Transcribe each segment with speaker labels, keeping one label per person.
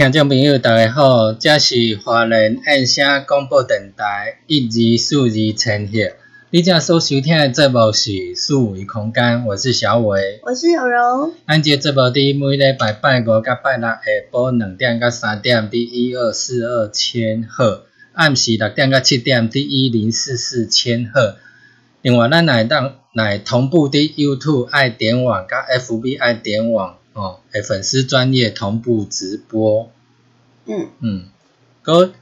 Speaker 1: 听众朋友，大家好，这是华人爱声广播电台一二四二千赫。你正所收听的节目是四维空间，我是小伟，
Speaker 2: 我是小柔。
Speaker 1: 咱这节目伫每礼拜拜五甲拜六下晡两点到三点伫一二四二千赫，暗时六点到七点伫一零四四千赫。另外，咱来当来同步伫 YouTube 爱点网甲 FB 爱点网。哦，诶，粉丝专业同步直播，
Speaker 2: 嗯
Speaker 1: 嗯，嗰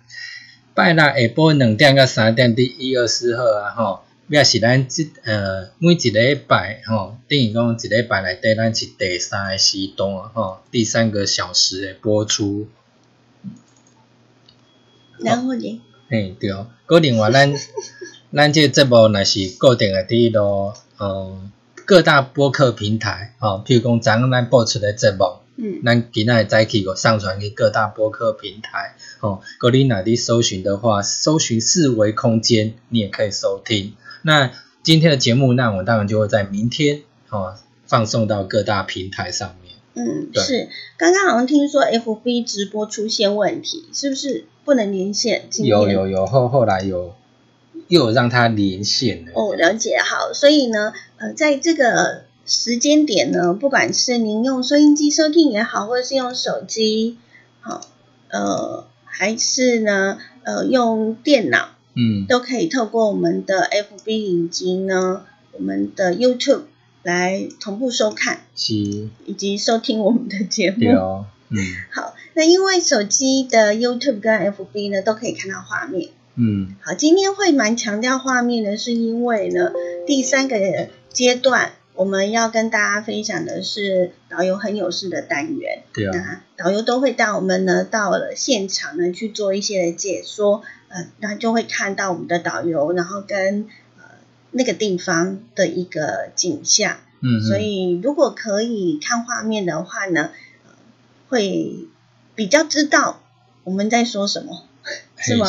Speaker 1: 拜六下晡两点到三点伫一二四号啊，吼，也是咱即呃每一礼拜吼，等于讲一礼拜内底咱是第三个时段吼，第三个小时的播出。
Speaker 2: 然后呢？
Speaker 1: 嘿，对，嗰另外咱 咱这节目若是固定的伫落，嗯。各大播客平台，哦，譬如讲咱咱播出的节目，
Speaker 2: 嗯，
Speaker 1: 咱今仔早起个上传给各大播客平台，哦，各你哪里搜寻的话，搜寻四维空间，你也可以收听。那今天的节目，那我当然就会在明天，哦，放送到各大平台上面。
Speaker 2: 嗯，是，刚刚好像听说 FB 直播出现问题，是不是不能连线？
Speaker 1: 有有有，后后来有。又有让它连线了。
Speaker 2: 哦，了解好，所以呢，呃，在这个时间点呢，不管是您用收音机收听也好，或者是用手机，好，呃，还是呢，呃，用电脑，
Speaker 1: 嗯，
Speaker 2: 都可以透过我们的 FB 以及呢，我们的 YouTube 来同步收看，
Speaker 1: 是，
Speaker 2: 以及收听我们的节目，
Speaker 1: 对哦，嗯，
Speaker 2: 好，那因为手机的 YouTube 跟 FB 呢，都可以看到画面。
Speaker 1: 嗯，
Speaker 2: 好，今天会蛮强调画面的，是因为呢，第三个阶段我们要跟大家分享的是导游很有事的单元。
Speaker 1: 对啊，
Speaker 2: 导游都会带我们呢到了现场呢去做一些的解说，呃，那就会看到我们的导游，然后跟呃那个地方的一个景象。
Speaker 1: 嗯，
Speaker 2: 所以如果可以看画面的话呢，会比较知道我们在说什么。是吗？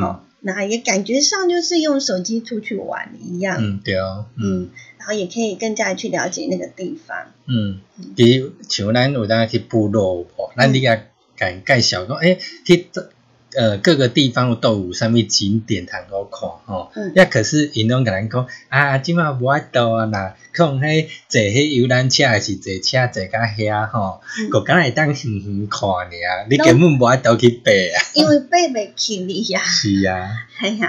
Speaker 2: 好，那也感觉上就是用手机出去玩一样。
Speaker 1: 嗯，对哦。
Speaker 2: 嗯，然后也可以更加去了解那个地方。
Speaker 1: 嗯，比如像咱有当去部落，咱你甲介介绍讲，诶，去呃，各个地方都有啥物景点通好看吼。嗯。也可是因拢甲咱讲啊，即马无法度啊啦，可能迄坐迄游览车还是坐车坐到遐吼，个敢会当远远看尔，你根本无法度去爬啊。
Speaker 2: 因为 爬袂起你呀。
Speaker 1: 是啊。
Speaker 2: 哎呀，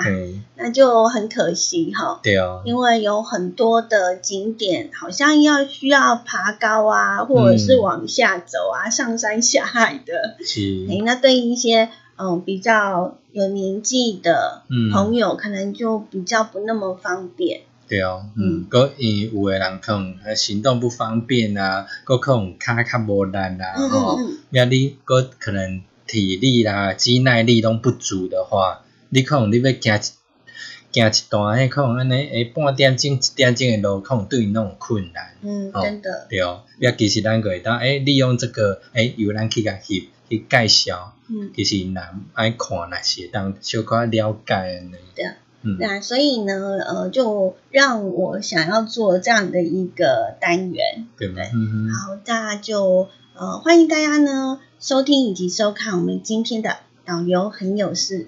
Speaker 2: 那就很可惜哈。
Speaker 1: 对哦。
Speaker 2: 因为有很多的景点，好像要需要爬高啊，或者是往下走啊，上山下海的。
Speaker 1: 是。
Speaker 2: 哎，那对一些。嗯，比较有年纪的朋友，可能就比较不那么方便。
Speaker 1: 对哦，嗯，个伊有诶人可能行动不方便啊，个可能脚较无力啊，吼，那你个可能体力啦、肌耐力拢不足的话，你可能你要行一行一段，迄可能安尼诶半点钟、一点钟诶路，可能对你那种困难。
Speaker 2: 嗯，真的。
Speaker 1: 对哦，也其实咱可会当诶利用这个诶游览去甲去去介绍。嗯，其实人爱看那些，当小可了解呢。
Speaker 2: 对，嗯，那所以呢，呃，就让我想要做这样的一个单元，
Speaker 1: 对不对？嗯
Speaker 2: 好，那就呃欢迎大家呢收听以及收看我们今天的导游很有事。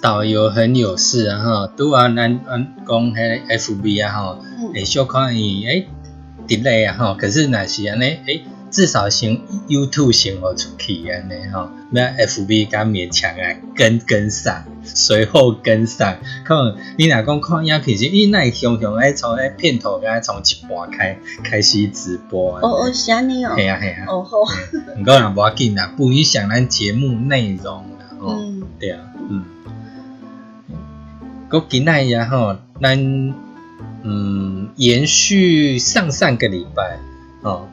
Speaker 1: 导游很有事啊吼，拄啊咱咱讲迄 F B 啊吼，会小看伊诶，delay 啊吼，可是若是安尼诶，至少先 YouTube 先互出去安尼吼，那 F B 敢勉强啊跟跟上，随后跟上，可能你若讲看影片时，伊那常常爱从诶片头甲从一半开开始直播。
Speaker 2: 哦哦，是安尼哦。
Speaker 1: 系啊系啊。
Speaker 2: 哦好。
Speaker 1: 毋过若无要紧啦，不影响咱节目内容啦。嗯。对啊。嗯。个今仔日吼，咱嗯延续上上个礼拜哦，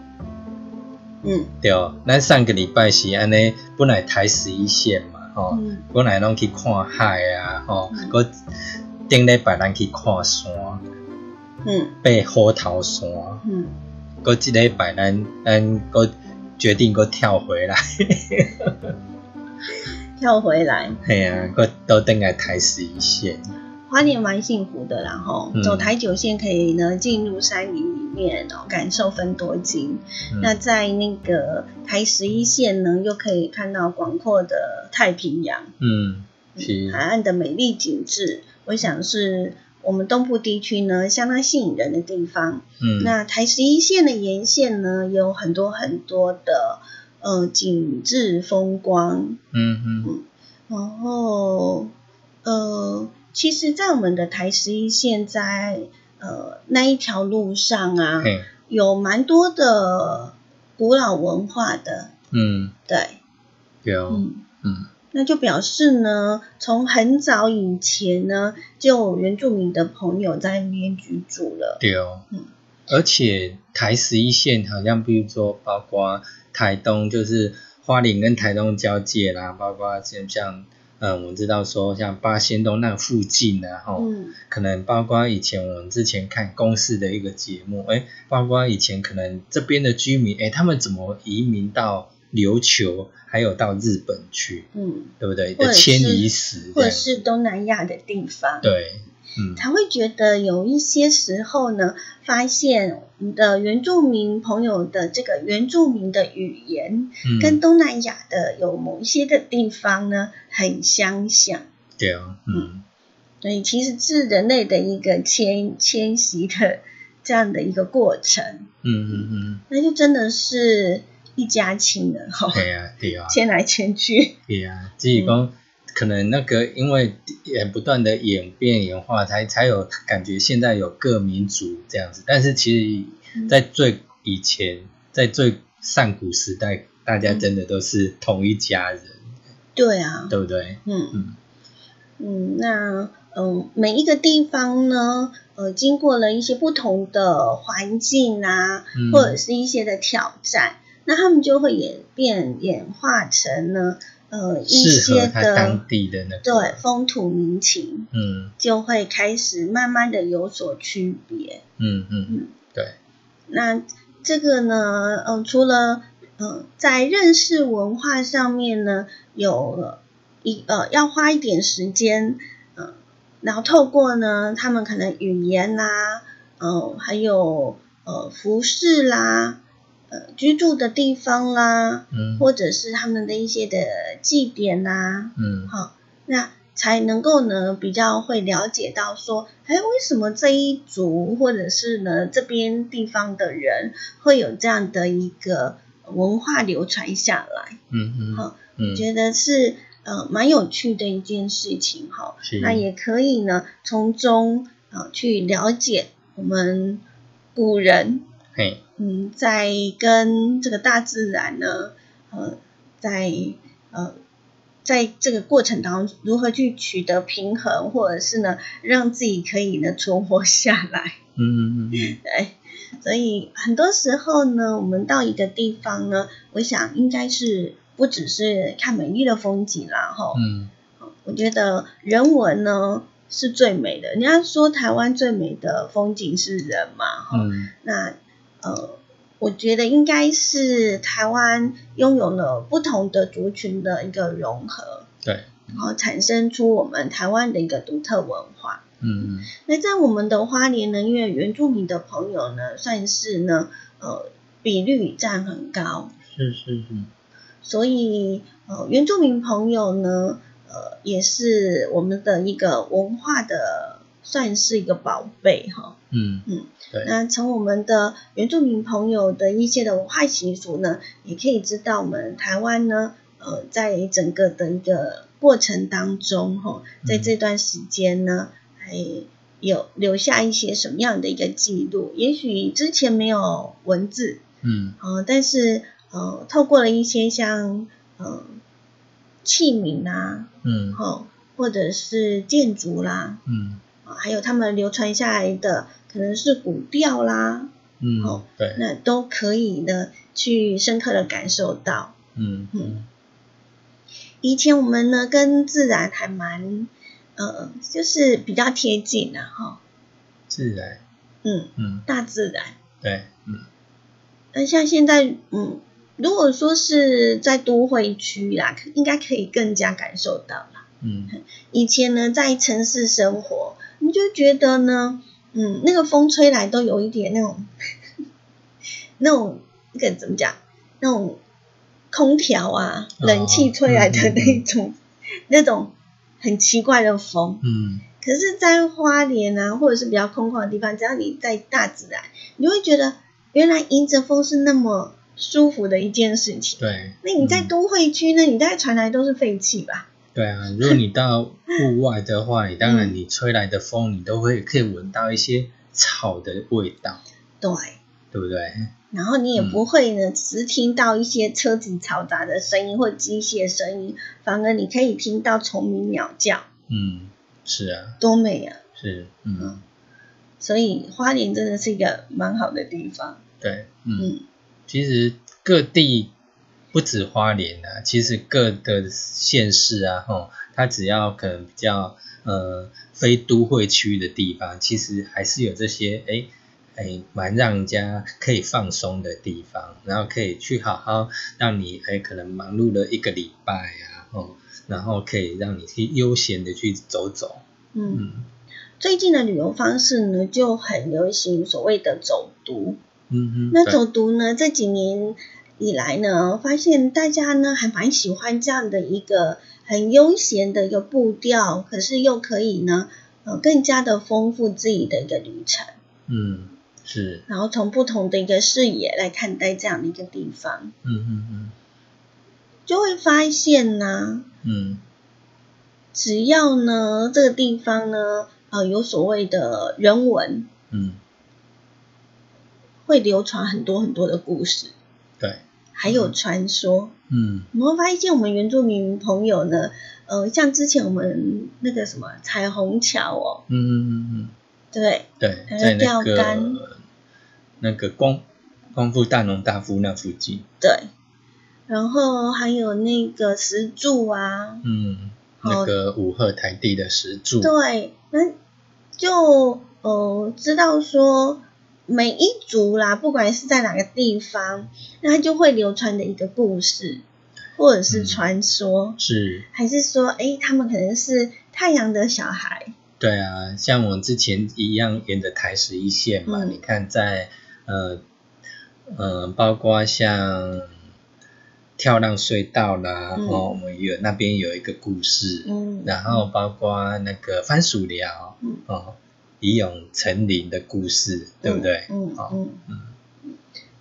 Speaker 1: 嗯，对，咱上个礼拜是安尼，本来台十一线嘛，吼，本来拢去看海啊，吼，个顶礼拜咱去看山，嗯，爬虎头山，嗯，个即礼拜咱咱个决定个跳回来，
Speaker 2: 跳回来，
Speaker 1: 系啊，个都等来台十一线。
Speaker 2: 花莲蛮幸福的，然后走台九线可以呢进入山林里面哦，感受分多金。那在那个台十一线呢，又可以看到广阔的太平洋，
Speaker 1: 嗯，
Speaker 2: 海岸的美丽景致，我想是我们东部地区呢相当吸引人的地方。嗯，那台十一线的沿线呢，有很多很多的呃景致风光，
Speaker 1: 嗯嗯，
Speaker 2: 然后呃。其实，在我们的台十一线，在呃那一条路上啊，有蛮多的古老文化的。
Speaker 1: 嗯，
Speaker 2: 对，
Speaker 1: 有，嗯。嗯，
Speaker 2: 那就表示呢，从很早以前呢，就有原住民的朋友在那边居住了。
Speaker 1: 对哦，嗯，而且台十一线好像，比如说，包括台东，就是花莲跟台东交界啦，包括像像。嗯，我知道说像八仙洞那附近呢，吼，可能包括以前我们之前看公视的一个节目，哎，包括以前可能这边的居民，哎，他们怎么移民到琉球，还有到日本去，嗯，对不对？的迁移史，
Speaker 2: 或者是东南亚的地方，
Speaker 1: 对。
Speaker 2: 才会觉得有一些时候呢，发现我们的原住民朋友的这个原住民的语言，跟东南亚的有某一些的地方呢，很相像。
Speaker 1: 对啊，嗯，
Speaker 2: 所以其实是人类的一个迁迁徙的这样的一个过程。
Speaker 1: 嗯嗯嗯，
Speaker 2: 那就真的是一家亲了哈。
Speaker 1: 对啊，对啊。
Speaker 2: 迁来迁去。
Speaker 1: 对啊，只是讲可能那个因为也不断的演变演化，才才有感觉现在有各民族这样子。但是其实，在最以前，在最上古时代，大家真的都是同一家人。
Speaker 2: 对啊。
Speaker 1: 对不对？
Speaker 2: 嗯嗯嗯，那。嗯，每一个地方呢，呃，经过了一些不同的环境啊，或者是一些的挑战，那他们就会演变演化成呢，呃，一些的
Speaker 1: 当地的那
Speaker 2: 对风土民情，
Speaker 1: 嗯，
Speaker 2: 就会开始慢慢的有所区别。
Speaker 1: 嗯嗯嗯，对。
Speaker 2: 那这个呢，嗯，除了嗯，在认识文化上面呢，有一呃，要花一点时间。嗯然后透过呢，他们可能语言啦，嗯，还有呃服饰啦，呃居住的地方啦，
Speaker 1: 嗯，
Speaker 2: 或者是他们的一些的祭典呐，
Speaker 1: 嗯，
Speaker 2: 好，那才能够呢比较会了解到说，哎，为什么这一族或者是呢这边地方的人会有这样的一个文化流传下来，
Speaker 1: 嗯嗯，
Speaker 2: 好，我觉得是。呃，蛮有趣的一件事情哈，那也可以呢，从中啊去了解我们古人，
Speaker 1: 嘿，
Speaker 2: 嗯，在跟这个大自然呢，呃，在呃，在这个过程当中如何去取得平衡，或者是呢，让自己可以呢存活下来，
Speaker 1: 嗯嗯嗯，
Speaker 2: 对，所以很多时候呢，我们到一个地方呢，我想应该是。不只是看美丽的风景啦，哈，
Speaker 1: 嗯，
Speaker 2: 我觉得人文呢是最美的。人家说台湾最美的风景是人嘛，哈，那呃，我觉得应该是台湾拥有了不同的族群的一个融合，
Speaker 1: 对，
Speaker 2: 然后产生出我们台湾的一个独特文化，
Speaker 1: 嗯嗯。
Speaker 2: 那在我们的花莲呢，因为原住民的朋友呢，算是呢，呃，比率占很高，
Speaker 1: 是是是。
Speaker 2: 所以，呃，原住民朋友呢，呃，也是我们的一个文化的，算是一个宝贝哈。
Speaker 1: 嗯
Speaker 2: 嗯，
Speaker 1: 对。
Speaker 2: 那从我们的原住民朋友的一些的文化习俗呢，也可以知道我们台湾呢，呃，在整个的一个过程当中哈，在这段时间呢，还有留下一些什么样的一个记录？也许之前没有文字，
Speaker 1: 嗯，
Speaker 2: 呃，但是。呃，透过了一些像呃器皿啊，
Speaker 1: 嗯，
Speaker 2: 哦，或者是建筑啦，
Speaker 1: 嗯，
Speaker 2: 还有他们流传下来的可能是古调啦，
Speaker 1: 嗯，好，对，
Speaker 2: 那都可以呢去深刻的感受到，
Speaker 1: 嗯嗯，
Speaker 2: 以前我们呢跟自然还蛮呃，就是比较贴近的哈，
Speaker 1: 自然，
Speaker 2: 嗯
Speaker 1: 嗯，
Speaker 2: 大自然，
Speaker 1: 对，嗯，
Speaker 2: 那像现在，嗯。如果说是在都会区啦，应该可以更加感受到啦。
Speaker 1: 嗯，
Speaker 2: 以前呢，在城市生活，你就觉得呢，嗯，那个风吹来都有一点那种，那种那个怎么讲？那种空调啊，冷气吹来的那种，那种很奇怪的风。
Speaker 1: 嗯。
Speaker 2: 可是，在花莲啊，或者是比较空旷的地方，只要你在大自然，你会觉得原来迎着风是那么。舒服的一件事情。
Speaker 1: 对，
Speaker 2: 那你在都会区呢？你大概传来都是废气吧？
Speaker 1: 对啊，如果你到户外的话，你当然你吹来的风，你都会可以闻到一些草的味道。
Speaker 2: 对，
Speaker 1: 对不对？
Speaker 2: 然后你也不会呢，只听到一些车子嘈杂的声音或机械声音，反而你可以听到虫鸣鸟叫。
Speaker 1: 嗯，是啊，
Speaker 2: 多美啊！
Speaker 1: 是，嗯，
Speaker 2: 所以花莲真的是一个蛮好的地方。
Speaker 1: 对，嗯。其实各地不止花莲啊，其实各的县市啊，吼，它只要可能比较呃非都会区的地方，其实还是有这些哎哎蛮让人家可以放松的地方，然后可以去好好让你哎可能忙碌了一个礼拜啊，哦，然后可以让你去悠闲的去走走。
Speaker 2: 嗯，最近的旅游方式呢就很流行所谓的走读。
Speaker 1: 嗯嗯，
Speaker 2: 那走读呢？这几年以来呢，发现大家呢还蛮喜欢这样的一个很悠闲的一个步调，可是又可以呢，呃，更加的丰富自己的一个旅程。
Speaker 1: 嗯，是，
Speaker 2: 然后从不同的一个视野来看待这样的一个地方，
Speaker 1: 嗯嗯嗯，
Speaker 2: 就会发现呢，
Speaker 1: 嗯，
Speaker 2: 只要呢这个地方呢，呃，有所谓的人文，
Speaker 1: 嗯，
Speaker 2: 会流传很多很多的故事，
Speaker 1: 对，
Speaker 2: 还有传说，
Speaker 1: 嗯，
Speaker 2: 你会发现我们原住民朋友呢，呃，像之前我们那个什么彩虹桥哦，
Speaker 1: 嗯嗯嗯嗯，
Speaker 2: 对，
Speaker 1: 对，
Speaker 2: 还有
Speaker 1: 在那
Speaker 2: 钓竿。
Speaker 1: 个那个光光复大农大夫那附近，
Speaker 2: 对，然后还有那个石柱啊，
Speaker 1: 嗯，那个五鹤台地的石柱，
Speaker 2: 对，那就呃知道说每一族啦，不管是在哪个地方，那它就会流传的一个故事，或者是
Speaker 1: 嗯。
Speaker 2: 传说，
Speaker 1: 是，
Speaker 2: 还是说，哎，他们可能是太阳的小孩，
Speaker 1: 对啊，像我们之前一样沿着台十一线嘛，
Speaker 2: 嗯。
Speaker 1: 你看在呃呃，包括像跳浪隧道啦，
Speaker 2: 嗯。
Speaker 1: 哦，我们有那边有一个故事，
Speaker 2: 嗯，
Speaker 1: 然后包括那个番薯寮，
Speaker 2: 嗯。
Speaker 1: 哦，以勇成林的故事，对不对？哦
Speaker 2: 嗯嗯
Speaker 1: 嗯
Speaker 2: 嗯，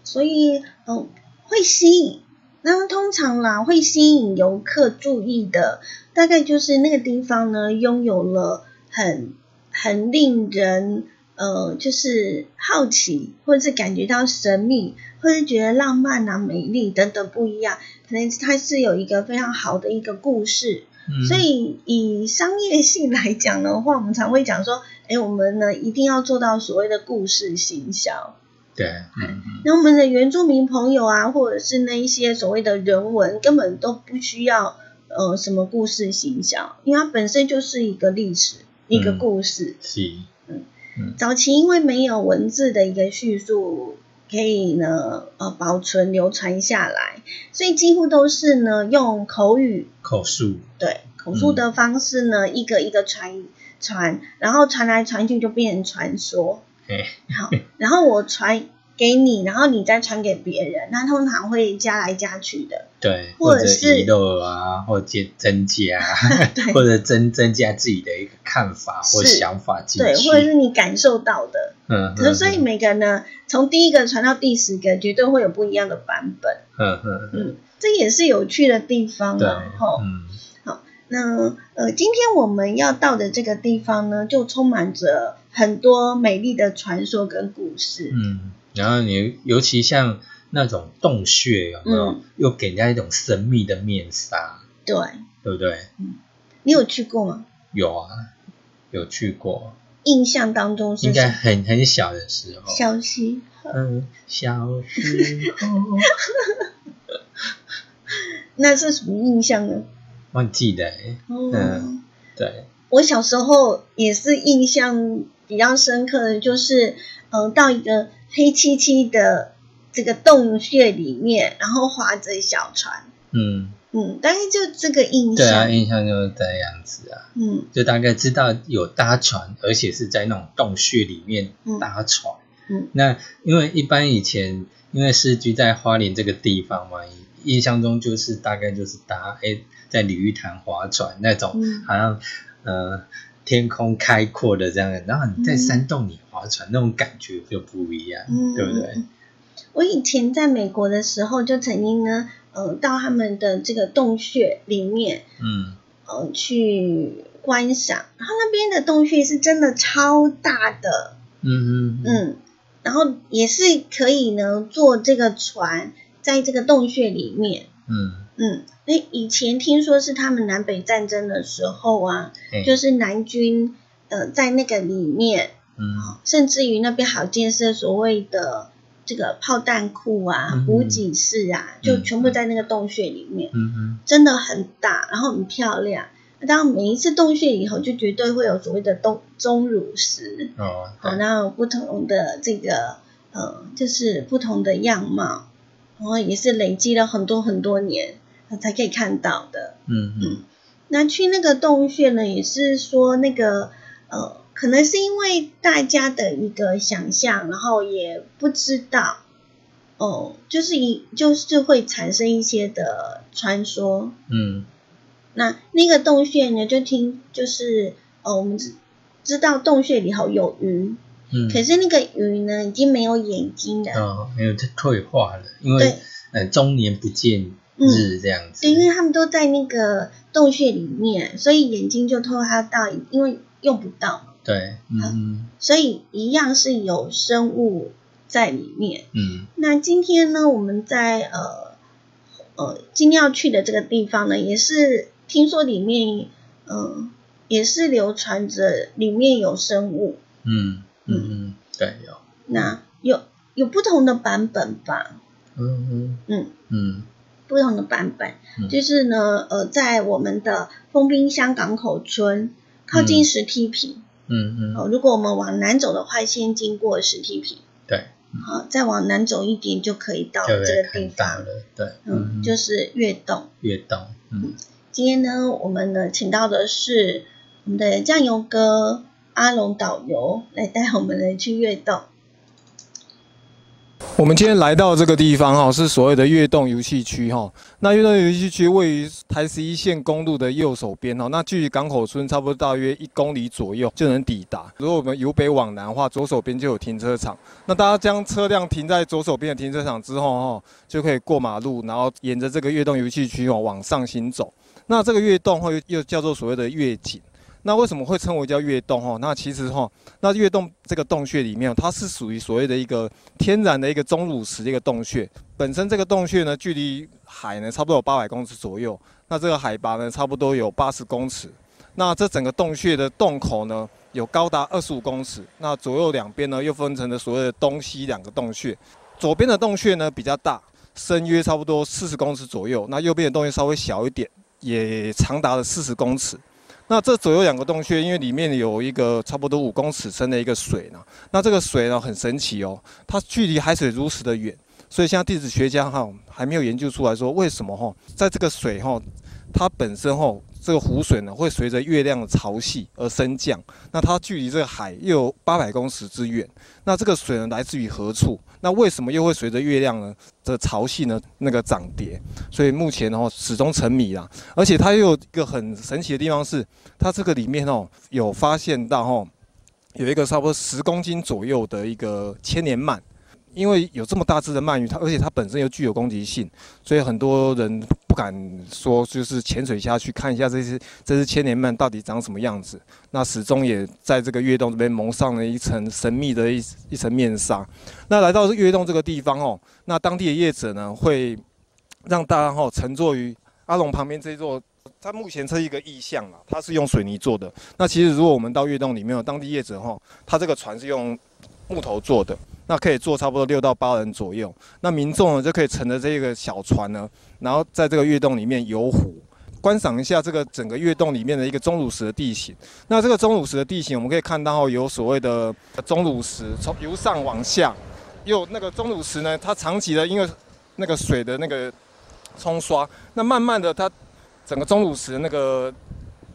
Speaker 2: 所以嗯会吸引，那通常啦会吸引游客注意的，大概就是那个地方呢拥有了很很令人呃就是好奇，或者是感觉到神秘，或者是觉得浪漫啊、美丽等等不一样，可能它是有一个非常好的一个故事。
Speaker 1: 嗯
Speaker 2: 所以以商业性来讲的话，我们常会讲说，哎，我们呢一定要做到所谓的故事行销。
Speaker 1: 对，嗯嗯
Speaker 2: 那我们的原住民朋友啊，或者是那一些所谓的人文，根本都不需要呃什么故事形象，因为它本身就是一个历史，一个
Speaker 1: 嗯
Speaker 2: 故事。
Speaker 1: 是，嗯
Speaker 2: 早期因为没有文字的一个叙述，可以呢呃保存流传下来，所以几乎都是呢用口语
Speaker 1: 口述，
Speaker 2: 对口述的方式呢，一个一个传传，然后传来传去就变成传说。
Speaker 1: 哎，
Speaker 2: 好，然后我传给你，然后你再传给别人，那通常会加来加去的。
Speaker 1: 对，
Speaker 2: 或者
Speaker 1: 遗漏啊，或增增加，或者增增加自己的一个看法或想法进
Speaker 2: 对，或者是你感受到的。
Speaker 1: 嗯，
Speaker 2: 可是所以每个呢，从第一个传到第十个，绝对会有不一样的版本。
Speaker 1: 嗯嗯嗯，
Speaker 2: 嗯，这也是有趣的地方
Speaker 1: 对，
Speaker 2: 啊。吼、
Speaker 1: 嗯
Speaker 2: 那呃，今天我们要到的这个地方呢，就充满着很多美丽的传说跟故事。
Speaker 1: 嗯，然后你尤其像那种洞穴有没有，
Speaker 2: 嗯
Speaker 1: 又给人家一种神秘的面纱，
Speaker 2: 对，
Speaker 1: 对不对？
Speaker 2: 你有去过吗？
Speaker 1: 有啊，有去过，
Speaker 2: 印象当中是
Speaker 1: 应该很很小的时候，
Speaker 2: 小溪河，
Speaker 1: 嗯，小时候
Speaker 2: 那是什么印象呢？
Speaker 1: 忘记了欸，
Speaker 2: 哦，
Speaker 1: 嗯对，
Speaker 2: 我小时候也是印象比较深刻的，就是嗯、呃到一个黑漆漆的这个洞穴里面，然后划着小船，
Speaker 1: 嗯，
Speaker 2: 嗯，大概就这个印象。
Speaker 1: 对啊，
Speaker 2: 象，
Speaker 1: 印象就是这样子啊。
Speaker 2: 嗯。
Speaker 1: 就大概知道有搭船，而且是在那种洞穴里面
Speaker 2: 嗯。
Speaker 1: 搭船。
Speaker 2: 嗯。
Speaker 1: 那因为一般以前因为是居在花莲这个地方嘛，印象中就是大概就是搭哎在鲤鱼潭划船那种，
Speaker 2: 嗯。
Speaker 1: 好像呃天空开阔的这样，然后你在
Speaker 2: 嗯。
Speaker 1: 山洞里划船、那种感觉就不一样，
Speaker 2: 嗯，
Speaker 1: 对不对？
Speaker 2: 我以前在美国的时候，就曾经呢，呃，到他们的这个洞穴里面，
Speaker 1: 嗯。
Speaker 2: 呃，去观赏，然后那边的洞穴是真的超大的，
Speaker 1: 嗯嗯嗯。
Speaker 2: 嗯，然后也是可以呢坐这个船在这个洞穴里面，
Speaker 1: 嗯，
Speaker 2: 嗯，那以前听说是他们南北战争的时候啊，
Speaker 1: 哎
Speaker 2: 就是南军呃在那个里面，
Speaker 1: 嗯
Speaker 2: 甚至于那边好建设所谓的这个炮弹库啊
Speaker 1: 嗯、
Speaker 2: 补给室啊，就全部在那个洞穴里面，
Speaker 1: 嗯嗯
Speaker 2: 真的很大，然后很漂亮。当然每一次洞穴以后，就绝对会有所谓的钟钟乳石，
Speaker 1: 哦，
Speaker 2: 好，
Speaker 1: 对
Speaker 2: 那不同的这个呃，就是不同的样貌，然后也是累积了很多很多年才可以看到的。
Speaker 1: 嗯嗯。
Speaker 2: 那去那个洞穴呢，也是说那个呃，可能是因为大家的一个想象，然后也不知道哦、就是一就是会产生一些的传说。
Speaker 1: 嗯。
Speaker 2: 那那个洞穴呢，就听就是哦，我们知知道洞穴里头有鱼，嗯，可是那个鱼呢，已经没有眼睛了，
Speaker 1: 哦，没有它退化了，因为呃，中年不见日这样子。
Speaker 2: 对，因为他们都在那个洞穴里面，所以眼睛就偷它到，因为用不到。
Speaker 1: 对，嗯，
Speaker 2: 所以一样是有生物在里面。嗯，那今天呢，我们在呃呃今天要去的这个地方呢，也是听说里面，嗯，也是流传着里面有生物。
Speaker 1: 嗯嗯嗯，对，有。
Speaker 2: 那有有不同的版本吧？
Speaker 1: 嗯嗯嗯嗯，
Speaker 2: 不同的版本，就是呢，呃，在我们的丰滨乡港口村靠近石梯坪。
Speaker 1: 嗯嗯，
Speaker 2: 哦，如果我们往南走的话，先经过石梯坪，
Speaker 1: 对，
Speaker 2: 好，再往南走一点就可以到这个地方。
Speaker 1: 了，对，
Speaker 2: 嗯，就是月洞，
Speaker 1: 月洞，嗯，
Speaker 2: 今天呢，我们呢请到的是我们的酱油哥阿龙导游来带我们来去月洞。
Speaker 3: 我们今天来到这个地方哈，是所谓的悦动游戏区哈。那悦动游戏区位于台十一线公路的右手边哈，那距离港口村差不多大约一公里左右就能抵达。如果我们由北往南的话，左手边就有停车场。那大家将车辆停在左手边的停车场之后哈，就可以过马路，然后沿着这个悦动游戏区哦往上行走。那这个悦动会又叫做所谓的月景。那为什么会称为叫月洞哈？那其实哈，那月洞这个洞穴里面，它是属于所谓的一个天然的一个钟乳石的一个洞穴。本身这个洞穴呢，距离海呢差不多有八百公尺左右。那这个海拔呢，差不多有八十公尺。那这整个洞穴的洞口呢，有高达二十五公尺。那左右两边呢，又分成了所谓的东西两个洞穴。左边的洞穴呢比较大，深约差不多四十公尺左右。那右边的洞穴稍微小一点，也长达了四十公尺。那这左右两个洞穴，因为里面有一个差不多五公尺深的一个水呢。那这个水呢很神奇哦，它距离海水如此的远，所以现在地质学家哈还没有研究出来说为什么哈，在这个水哈，它本身哈。这个湖水呢，会随着月亮的潮汐而升降。那它距离这个海又有八百公尺之远。那这个水呢，来自于何处？那为什么又会随着月亮呢的潮汐呢那个涨跌？所以目前呢，始终沉迷啊。而且它又有一个很神奇的地方是，它这个里面哦，有发现到哦，有一个差不多十公斤左右的一个千年鳗。因为有这么大只的鳗鱼，它而且它本身又具有攻击性，所以很多人不敢说就是潜水下去看一下这些这只千年鳗到底长什么样子。那始终也在这个月洞这边蒙上了一层神秘的一一层面纱。那来到月洞这个地方哦，那当地的业者呢会让大家哈乘坐于阿龙旁边这座，它目前是一个意象啊，它是用水泥做的。那其实如果我们到月洞里面，当地业者哈，他这个船是用木头做的。那可以坐差不多六到八人左右，那民众呢就可以乘着这个小船呢，然后在这个月洞里面游湖，观赏一下这个整个月洞里面的一个钟乳石的地形。那这个钟乳石的地形，我们可以看到有所谓的钟乳石，从由上往下，又那个钟乳石呢，它长期的因为那个水的那个冲刷，那慢慢的它整个钟乳石那个。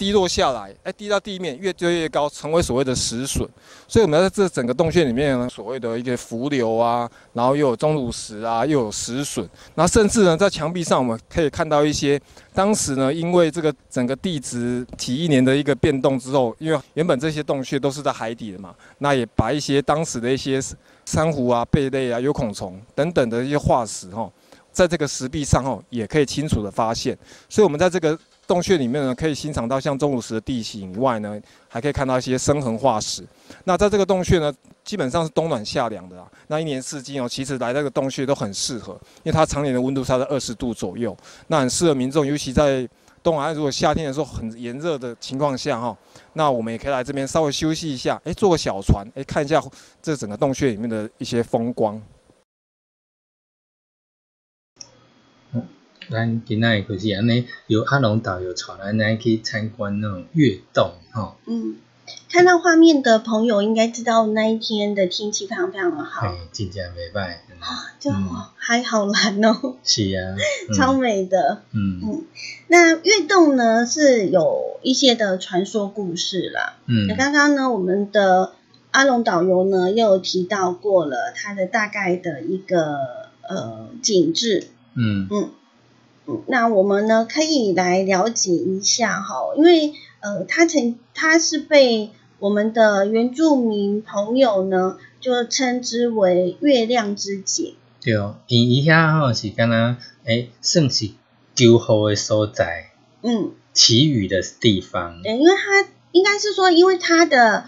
Speaker 3: 滴落下来，哎，滴到地面，越堆越高，成为所谓的石笋。所以我们要在这整个洞穴里面呢，所谓的一个浮流啊，然后又有钟乳石啊，又有石笋，那甚至呢，在墙壁上我们可以看到一些当时呢，因为这个整个地质体一年的一个变动之后，因为原本这些洞穴都是在海底的嘛，那也把一些当时的一些珊瑚啊、贝类啊、有孔虫等等的一些化石哈，在这个石壁上哦，也可以清楚的发现。所以，我们在这个。洞穴里面呢，可以欣赏到像钟乳石的地形以外呢，还可以看到一些生痕化石。那在这个洞穴呢，基本上是冬暖夏凉的啊。那一年四季哦，其实来这个洞穴都很适合，因为它常年的温度差在二十度左右，那很适合民众，尤其在东海，如果夏天的时候很炎热的情况下哈，那我们也可以来这边稍微休息一下，哎，坐个小船，哎，看一下这整个洞穴里面的一些风光。
Speaker 1: 咱今仔就是安尼，由阿龙导游带咱来去参观那种月洞，哈。
Speaker 2: 嗯，看到画面的朋友应该知道那一天的天气非常非常的好。
Speaker 1: 哎，真正袂歹。
Speaker 2: 啊，就还好蓝哦。
Speaker 1: 是啊。
Speaker 2: 超美的。嗯嗯。那月洞呢是有一些的传说故事啦。嗯。那刚刚呢，我们的阿龙导游呢又提到过了它的大概的一个呃景致。嗯嗯。那我们呢可以来了解一下哈，因为呃，它曾他是被我们的原住民朋友呢，就称之为月亮之井。
Speaker 1: 对，因伊遐吼是敢若诶，算是求雨的所在，
Speaker 2: 嗯，
Speaker 1: 祈雨的地方。
Speaker 2: 对，因为它应该是说，因为它的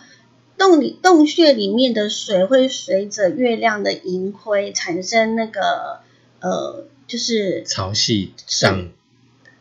Speaker 2: 洞里洞穴里面的水会随着月亮的盈亏产生那个呃，就是
Speaker 1: 潮汐涨，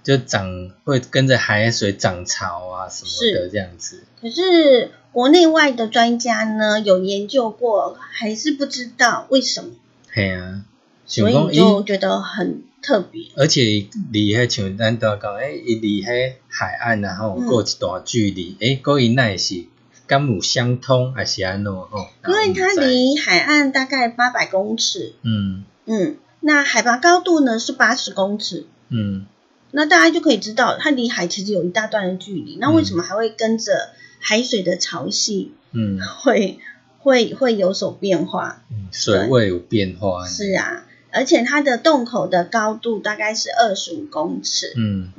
Speaker 1: 就涨会跟着海水涨潮啊什么的这样子。
Speaker 2: 可是国内外的专家呢有研究过，还是不知道为什么。
Speaker 1: 系啊，
Speaker 2: 所以就觉得很特别。
Speaker 1: 而且离迄像咱都讲，诶，伊离迄海岸然后过一段距离，诶，嗰伊那是甘有相通还是安怎吼？
Speaker 2: 因为它离海岸大概八百公尺。
Speaker 1: 嗯
Speaker 2: 嗯，那海拔高度呢是八十公尺。
Speaker 1: 嗯，
Speaker 2: 那大家就可以知道，它离海其实有一大段的距离。那为什么还会跟着海水的潮汐？
Speaker 1: 嗯，
Speaker 2: 会。会会有所变化，
Speaker 1: 水位有变化。
Speaker 2: 是啊，而且它的洞口的高度大概是二十五公尺。
Speaker 1: 嗯，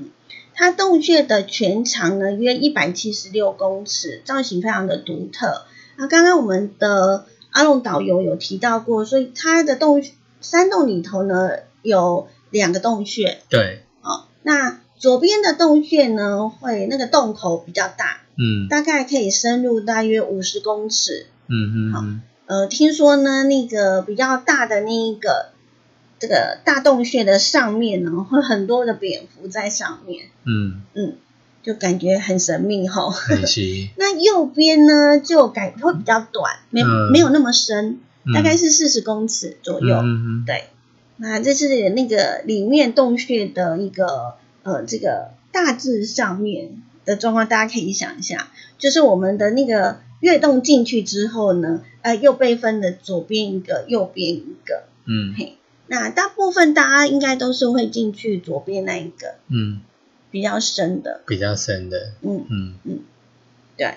Speaker 2: 它洞穴的全长呢约一百七十六公尺，造型非常的独特。那刚刚我们的阿龙导游有提到过，所以它的洞山洞里头呢有两个洞穴。
Speaker 1: 对，
Speaker 2: 哦，那左边的洞穴呢会那个洞口比较大，
Speaker 1: 嗯，
Speaker 2: 大概可以深入大约五十公尺。
Speaker 1: 嗯嗯，好，
Speaker 2: 呃，听说呢，那个比较大的那一个这个大洞穴的上面呢，会很多的蝙蝠在上面，
Speaker 1: 嗯。
Speaker 2: 嗯，就感觉很神秘哈。
Speaker 1: 很奇。
Speaker 2: 那右边呢，就感会比较短，没没有那么深，大概是四十公尺左右。
Speaker 1: 嗯
Speaker 2: 对，那这是那个里面洞穴的一个呃这个大致上面的状况，大家可以想一下，就是我们的那个。跃动进去之后呢，呃，又被分了左边一个，右边一个。
Speaker 1: 嗯，
Speaker 2: 嘿，那大部分大家应该都是会进去左边那一个，
Speaker 1: 嗯，
Speaker 2: 比较深的，
Speaker 1: 比较深的，
Speaker 2: 嗯
Speaker 1: 嗯。
Speaker 2: 嗯，对。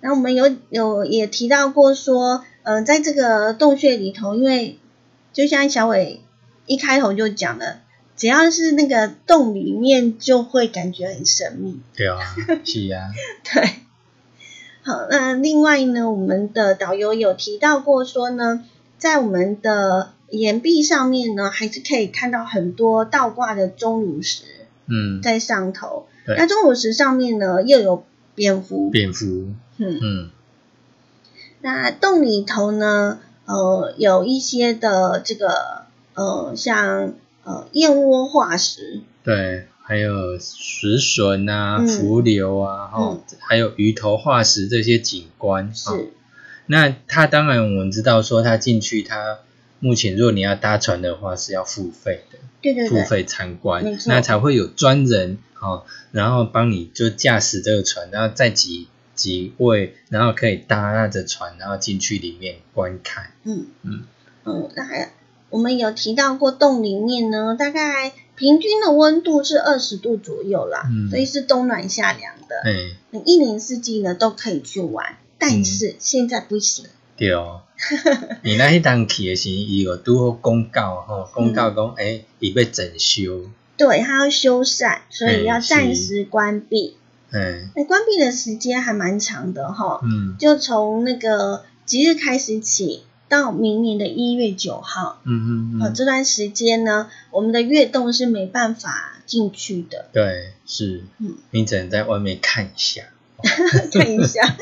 Speaker 2: 那我们有有也提到过说，呃，在这个洞穴里头，因为就像小伟一开头就讲了，只要是那个洞里面，就会感觉很神秘。
Speaker 1: 对啊，是啊，
Speaker 2: 对。好，那另外呢，我们的导游有提到过说呢，在我们的岩壁上面呢，还是可以看到很多倒挂的钟乳石，
Speaker 1: 嗯，
Speaker 2: 在上头。那钟乳石上面呢，又有蝙蝠，
Speaker 1: 蝙蝠，
Speaker 2: 嗯
Speaker 1: 嗯。
Speaker 2: 那洞里头呢，呃，有一些的这个呃，像呃燕窝化石，
Speaker 1: 对。还有石笋啊、浮流啊，哈，还有鱼头化石这些景观。
Speaker 2: 是。
Speaker 1: 那它当然我们知道说，它进去，它目前如果你要搭船的话是要付费的，
Speaker 2: 对对
Speaker 1: 付费参观，那才会有专人哦，然后帮你就驾驶这个船，然后再几几位，然后可以搭那着船，然后进去里面观看。
Speaker 2: 嗯嗯嗯，那还我们有提到过洞里面呢，大概。平均的温度是二十度左右啦，所以是冬暖夏凉的。
Speaker 1: 嗯，
Speaker 2: 一年四季呢都可以去玩，但是现在不行。
Speaker 1: 对哦，你那一当去的时，伊有拄好公告吼，公告讲，哎，伊要整修。
Speaker 2: 对，它要修缮，所以要暂时关闭。
Speaker 1: 嗯，
Speaker 2: 那关闭的时间还蛮长的哈。
Speaker 1: 嗯，
Speaker 2: 就从那个即日开始起。到明年的一月九号，
Speaker 1: 嗯嗯嗯，
Speaker 2: 这段时间呢，我们的月洞是没办法进去的。
Speaker 1: 对，是，嗯，你只能在外面看一下，
Speaker 2: 看一下。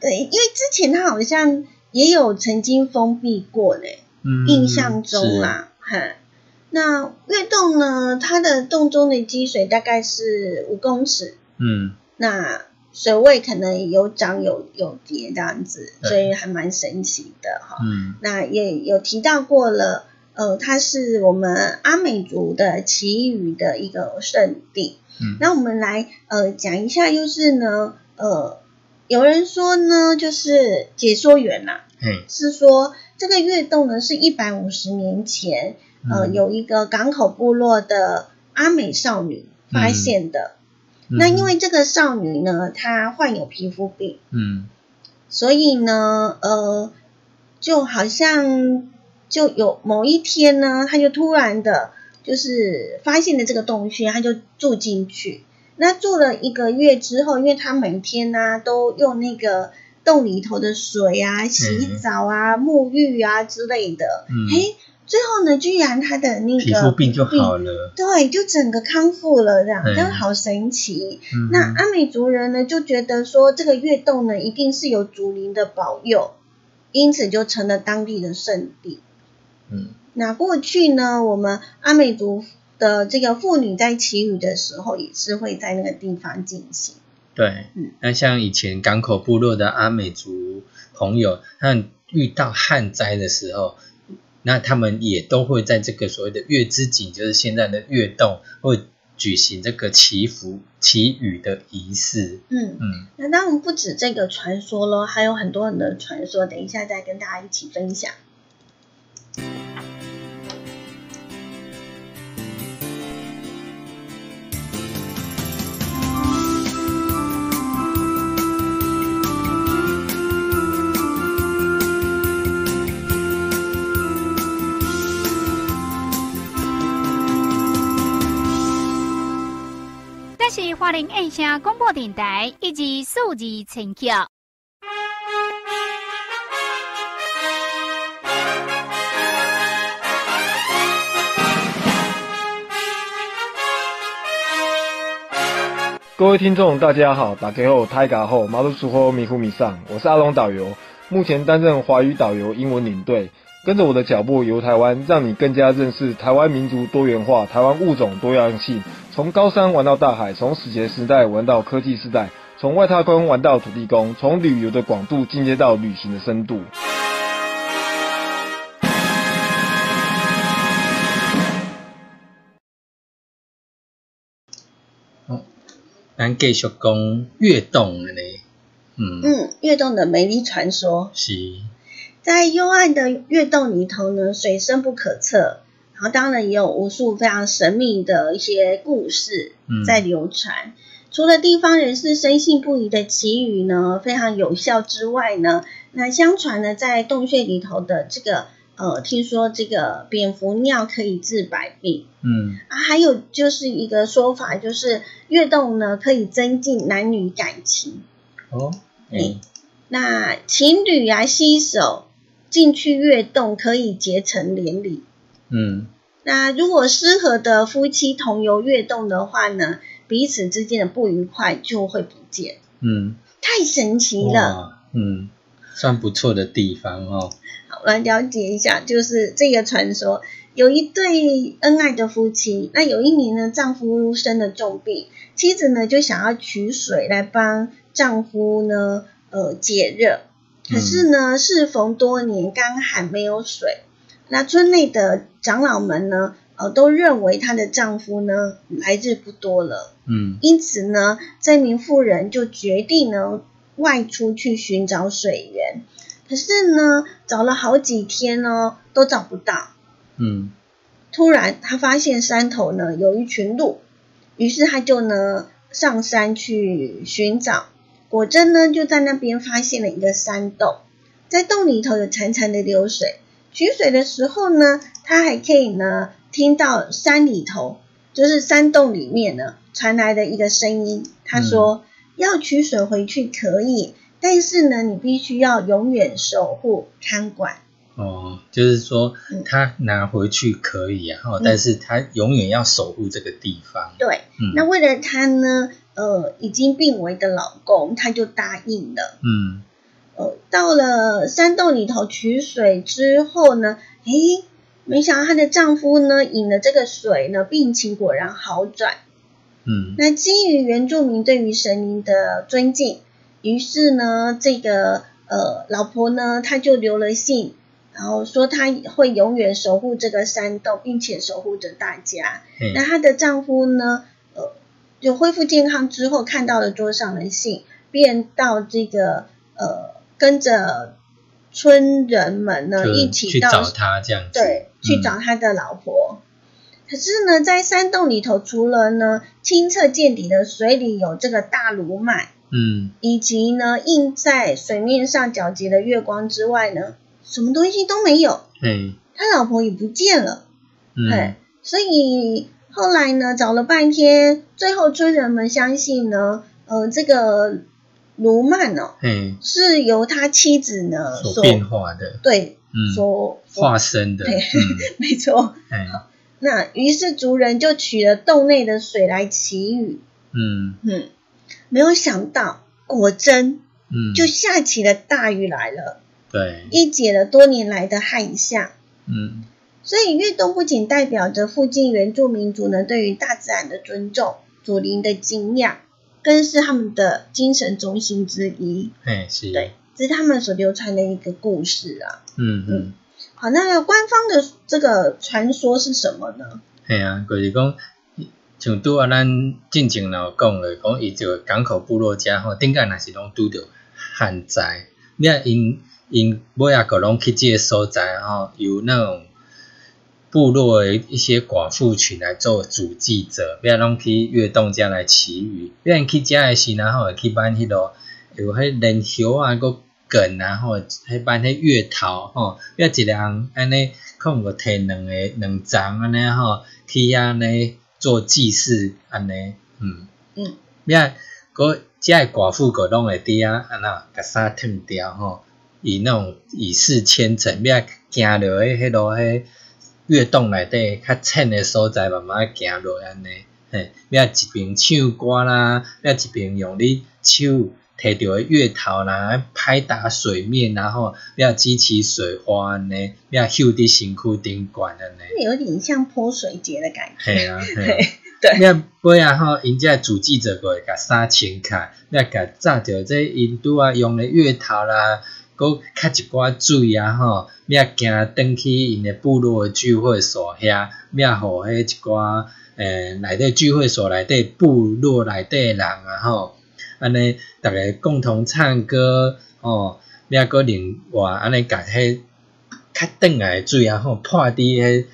Speaker 2: 对，因为之前它好像也有曾经封闭过嘞，印象中啦，哈。那月洞呢，它的洞中的积水大概是五公尺，
Speaker 1: 嗯，
Speaker 2: 那。水位可能有涨有有跌这样子，所以还蛮神奇的哈。
Speaker 1: 嗯，
Speaker 2: 那也有提到过了，呃，它是我们阿美族的祈雨的一个圣地。
Speaker 1: 嗯，
Speaker 2: 那我们来呃讲一下，就是呢，呃，有人说呢，就是解说员呐，是说这个月洞呢是一百五十年前，呃，有一个港口部落的阿美少女发现的。那因为这个少女呢，她患有皮肤病，
Speaker 1: 嗯，
Speaker 2: 所以呢，呃，就好像就有某一天呢，她就突然的，就是发现了这个洞穴，她就住进去。那住了一个月之后，因为她每天呢都用那个洞里头的水啊洗澡啊、沐浴啊之类的，哎，最后呢，居然他的那个
Speaker 1: 皮肤病就好了，
Speaker 2: 对，就整个康复了，这样，真的好神奇。那阿美族人呢就觉得说，这个月洞呢一定是有祖灵的保佑，因此就成了当地的圣地。嗯，那过去呢，我们阿美族。的这个妇女在祈雨的时候，也是会在那个地方进行。
Speaker 1: 对，嗯，那像以前港口部落的阿美族朋友，他们遇到旱灾的时候，那他们也都会在这个所谓的月之井，就是现在的月洞，会举行这个祈福、祈雨的仪式。
Speaker 2: 嗯嗯，那当然不止这个传说咯，还有很多很多传说，等一下再跟大家一起分享。
Speaker 4: 花莲印象广播电台以及数字陈桥。
Speaker 3: 各位听众，大家好，打开后泰嘎后马路出后迷糊迷上，我是阿龙导游，目前担任华语导游、英文领队。跟着我的脚步游台湾，让你更加认识台湾民族多元化、台湾物种多样性。从高山玩到大海，从史前时代玩到科技时代，从外太空玩到土地公，从旅游的广度进阶到旅行的深度。
Speaker 1: 好，咱继续讲跃动的呢。
Speaker 2: 嗯嗯，跃动的美丽传说。
Speaker 1: 是。
Speaker 2: 在幽暗的月洞里头呢，水深不可测，然后当然也有无数非常神秘的一些故事在流传。除了地方人士深信不疑的祈雨呢非常有效之外呢，那相传呢在洞穴里头的这个呃，听说这个蝙蝠尿可以治百病，嗯。啊，还有就是一个说法，就是月洞呢可以增进男女感情。哦，哎，那情侣啊携手。进去跃动可以结成连理，嗯，那如果适合的夫妻同游跃动的话呢，彼此之间的不愉快就会不见，嗯，太神奇了，
Speaker 1: 嗯，算不错的地方哦。
Speaker 2: 好，来了解一下，就是这个传说，有一对恩爱的夫妻，那有一年呢，丈夫生了重病，妻子呢就想要取水来帮丈夫呢，呃，解热。可是呢，适逢多年干旱没有水，那村内的长老们呢，呃，都认为她的丈夫呢来日不多了，嗯，因此呢，这名妇人就决定呢外出去寻找水源。可是呢，找了好几天哦，都找不到，嗯，突然她发现山头呢有一群鹿，于是她就呢上山去寻找。果真呢，就在那边发现了一个山洞，在洞里头有潺潺的流水。取水的时候呢，他还可以呢听到山里头，就是山洞里面呢传来的一个声音。他说：“要取水回去可以，但是呢，你必须要永远守护看管。”
Speaker 1: 哦，就是说他拿回去可以啊，但是他永远要守护这个地方。
Speaker 2: 对，那为了他呢？呃，已经病危的老公，他就答应了。嗯，呃，到了山洞里头取水之后呢，诶，没想到她的丈夫呢，饮了这个水呢，病情果然好转。嗯，那基于原住民对于神灵的尊敬，于是呢，这个呃老婆呢，她就留了信，然后说她会永远守护这个山洞，并且守护着大家。那她的丈夫呢？呃就恢复健康之后，看到了桌上的信，便到这个呃，跟着村人们呢一起
Speaker 1: 去找他，这样子
Speaker 2: 对，去找他的老婆。可是呢，在山洞里头，除了呢清澈见底的水里有这个大芦麦，嗯，以及呢映在水面上皎洁的月光之外呢，什么东西都没有。嗯，他老婆也不见了。嗯，所以。后来呢，找了半天，最后村人们相信呢，呃，这个卢曼哦，
Speaker 1: 嗯，
Speaker 2: 是由他妻子呢
Speaker 1: 所变化的，
Speaker 2: 对，
Speaker 1: 嗯，
Speaker 2: 所
Speaker 1: 化身的，
Speaker 2: 对，
Speaker 1: 嗯，
Speaker 2: 没错。
Speaker 1: 哎，
Speaker 2: 那于是族人就取了洞内的水来祈雨，
Speaker 1: 嗯。
Speaker 2: 嗯，没有想到，果真
Speaker 1: 嗯，
Speaker 2: 就下起了大雨来了，
Speaker 1: 对，
Speaker 2: 一解了多年来的旱象。
Speaker 1: 嗯。
Speaker 2: 所以月洞不仅代表着附近原住民族呢对于大自然的尊重、祖灵的敬仰，更是他们的精神中心之一。
Speaker 1: 哎是，
Speaker 2: 对，这是他们所流传的一个故事啊。
Speaker 1: 嗯嗯，
Speaker 2: 好，那官方的这个传说是什么呢？
Speaker 1: 系啊，就是讲，像拄啊，咱进前有讲了，讲伊这个港口部落家吼，顶间若是拢拄着旱灾，你啊因因尾啊个拢去即个所在吼，有那种部落的一些寡妇群来做主祭者，要拢去越动家来祈雨，要因去遮的时然后会去办迄落有迄莲叶啊，个梗啊吼，迄办迄月头吼，要一个人安尼。可能个摕两个两张安尼吼，去安尼做祭祀安尼，嗯
Speaker 2: 嗯，
Speaker 1: 要个遮个寡妇个拢会伫遐安那甲衫脱掉吼，以那种以示虔诚，要行着迄迄落迄跃动内底较浅的所在，慢慢行落安尼，嘿，要一边唱歌啦，你啊一边用你手。摕着月头啦，拍打水面，然后你啊激起水花安尼，你啊秀伫身躯顶悬安尼。
Speaker 2: 有点像泼水节的感觉。
Speaker 1: 系啊，
Speaker 2: 对
Speaker 1: 系。
Speaker 2: 对。
Speaker 1: 要尾啊吼，因遮主记者过会甲衫穿开，要甲炸着这印度啊用的月头啦，搁较一寡水啊吼，要行转去因诶部落诶聚会所遐，要互迄一寡诶内底聚会所内底部落内底诶人啊吼。安尼，逐个共同唱歌，哦，抑个另外安尼，甲迄较转来诶水啊，吼泼伫迄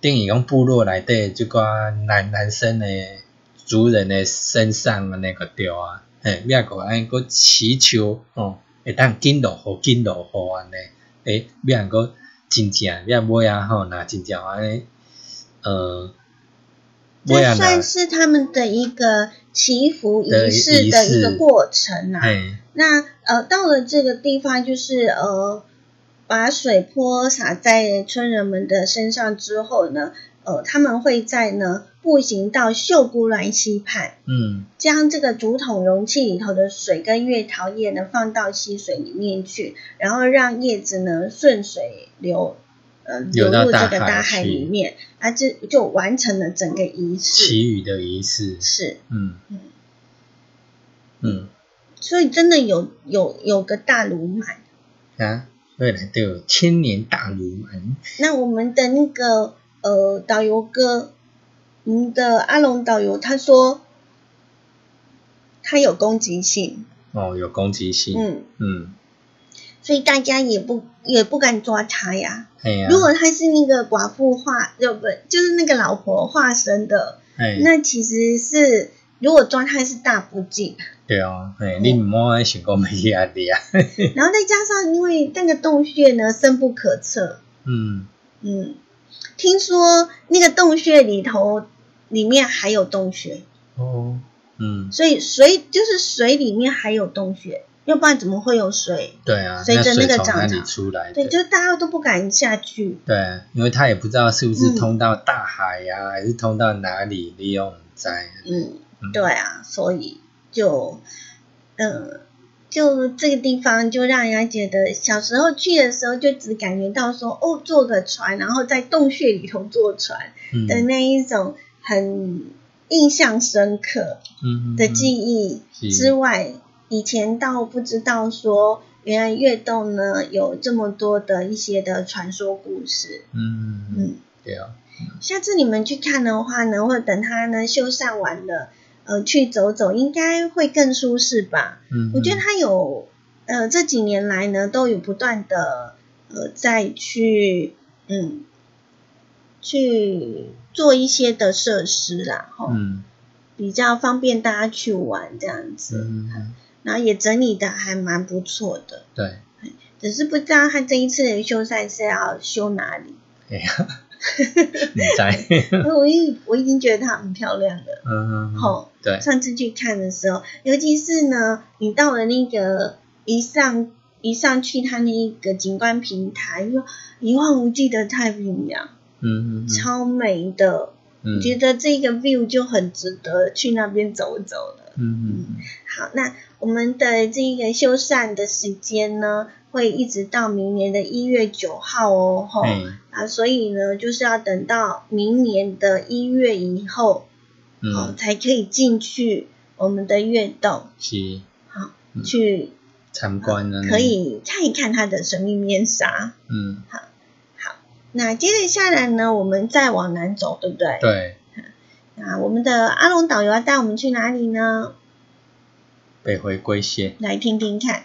Speaker 1: 等于讲部落内底即寡男男生诶族人诶身上安尼个着啊，嘿，抑个安尼个祈求，哦，会当紧落雨，紧落雨安尼，诶，抑个真正，抑尾啊吼，若真正安尼，呃。
Speaker 2: 这算是他们的一个祈福仪式的一个过程啊。那呃，到了这个地方，就是呃，把水泼洒在村人们的身上之后呢，呃，他们会在呢步行到秀姑峦溪畔，
Speaker 1: 嗯，
Speaker 2: 将这个竹筒容器里头的水跟月桃叶呢放到溪水里面去，然后让叶子呢顺水流。呃，流入这个大海里面，啊，这就完成了整个仪式。
Speaker 1: 祈雨的仪式。
Speaker 2: 是，
Speaker 1: 嗯。嗯。嗯，
Speaker 2: 所以真的有有有个大卢满
Speaker 1: 啊，未来都有千年大卢满。
Speaker 2: 那我们的那个呃导游哥，我们的阿龙导游他说，他有攻击性。
Speaker 1: 哦，有攻击性。嗯嗯。
Speaker 2: 所以大家也不也不敢抓他呀。
Speaker 1: 呀
Speaker 2: 如果他是那个寡妇化，就不就是那个老婆化身的，那其实是如果抓他是大不敬。
Speaker 1: 对啊，哎，你唔好想讲没压力啊。
Speaker 2: 然后再加上，因为那个洞穴呢深不可测。
Speaker 1: 嗯
Speaker 2: 嗯，听说那个洞穴里头里面还有洞穴。
Speaker 1: 哦。嗯。
Speaker 2: 所以水就是水里面还有洞穴。要不然怎么会有水？
Speaker 1: 对啊，
Speaker 2: 随着那个涨
Speaker 1: 潮出来，
Speaker 2: 对，就大家都不敢下去。
Speaker 1: 对，因为他也不知道是不是通到大海呀，还是通到哪里利用在。
Speaker 2: 嗯，对啊，所以就，嗯，就这个地方就让人家觉得，小时候去的时候就只感觉到说，哦，坐个船，然后在洞穴里头坐船的那一种很印象深刻的记忆之外。以前倒不知道说，原来月洞呢有这么多的一些的传说故事。
Speaker 1: 嗯嗯，对啊。
Speaker 2: 下次你们去看的话呢，或者等它呢修缮完了，呃，去走走，应该会更舒适吧。
Speaker 1: 嗯，
Speaker 2: 我觉得它有，呃，这几年来呢都有不断的呃再去嗯去做一些的设施啦，哈，
Speaker 1: 嗯，
Speaker 2: 比较方便大家去玩这样子。
Speaker 1: 嗯。
Speaker 2: 然后也整理的还蛮不错的，
Speaker 1: 对，
Speaker 2: 只是不知道他这一次的修缮是要修哪里。
Speaker 1: 哎呀，你在？
Speaker 2: 我已我已经觉得它很漂亮了。嗯，好，
Speaker 1: 对。
Speaker 2: 上次去看的时候，尤其是呢，你到了那个一上一上去，它那个景观平台，说一望无际的太平洋，嗯嗯，超美的。嗯，觉得这个 view 就很值得去那边走走了。嗯嗯。好，那我们的这个修缮的时间呢？会一直到明年的一月九号哦，吼。啊，所以呢，就是要等到明年的一月以后，嗯，才可以进去我们的月洞，
Speaker 1: 是，
Speaker 2: 好去
Speaker 1: 参观呢，
Speaker 2: 可以看一看它的神秘面纱，嗯，好，那接着下来呢，我们再往南走，对不对？
Speaker 1: 对，
Speaker 2: 那我们的阿龙导游要带我们去哪里呢？
Speaker 1: 北回归线，
Speaker 2: 来听听看。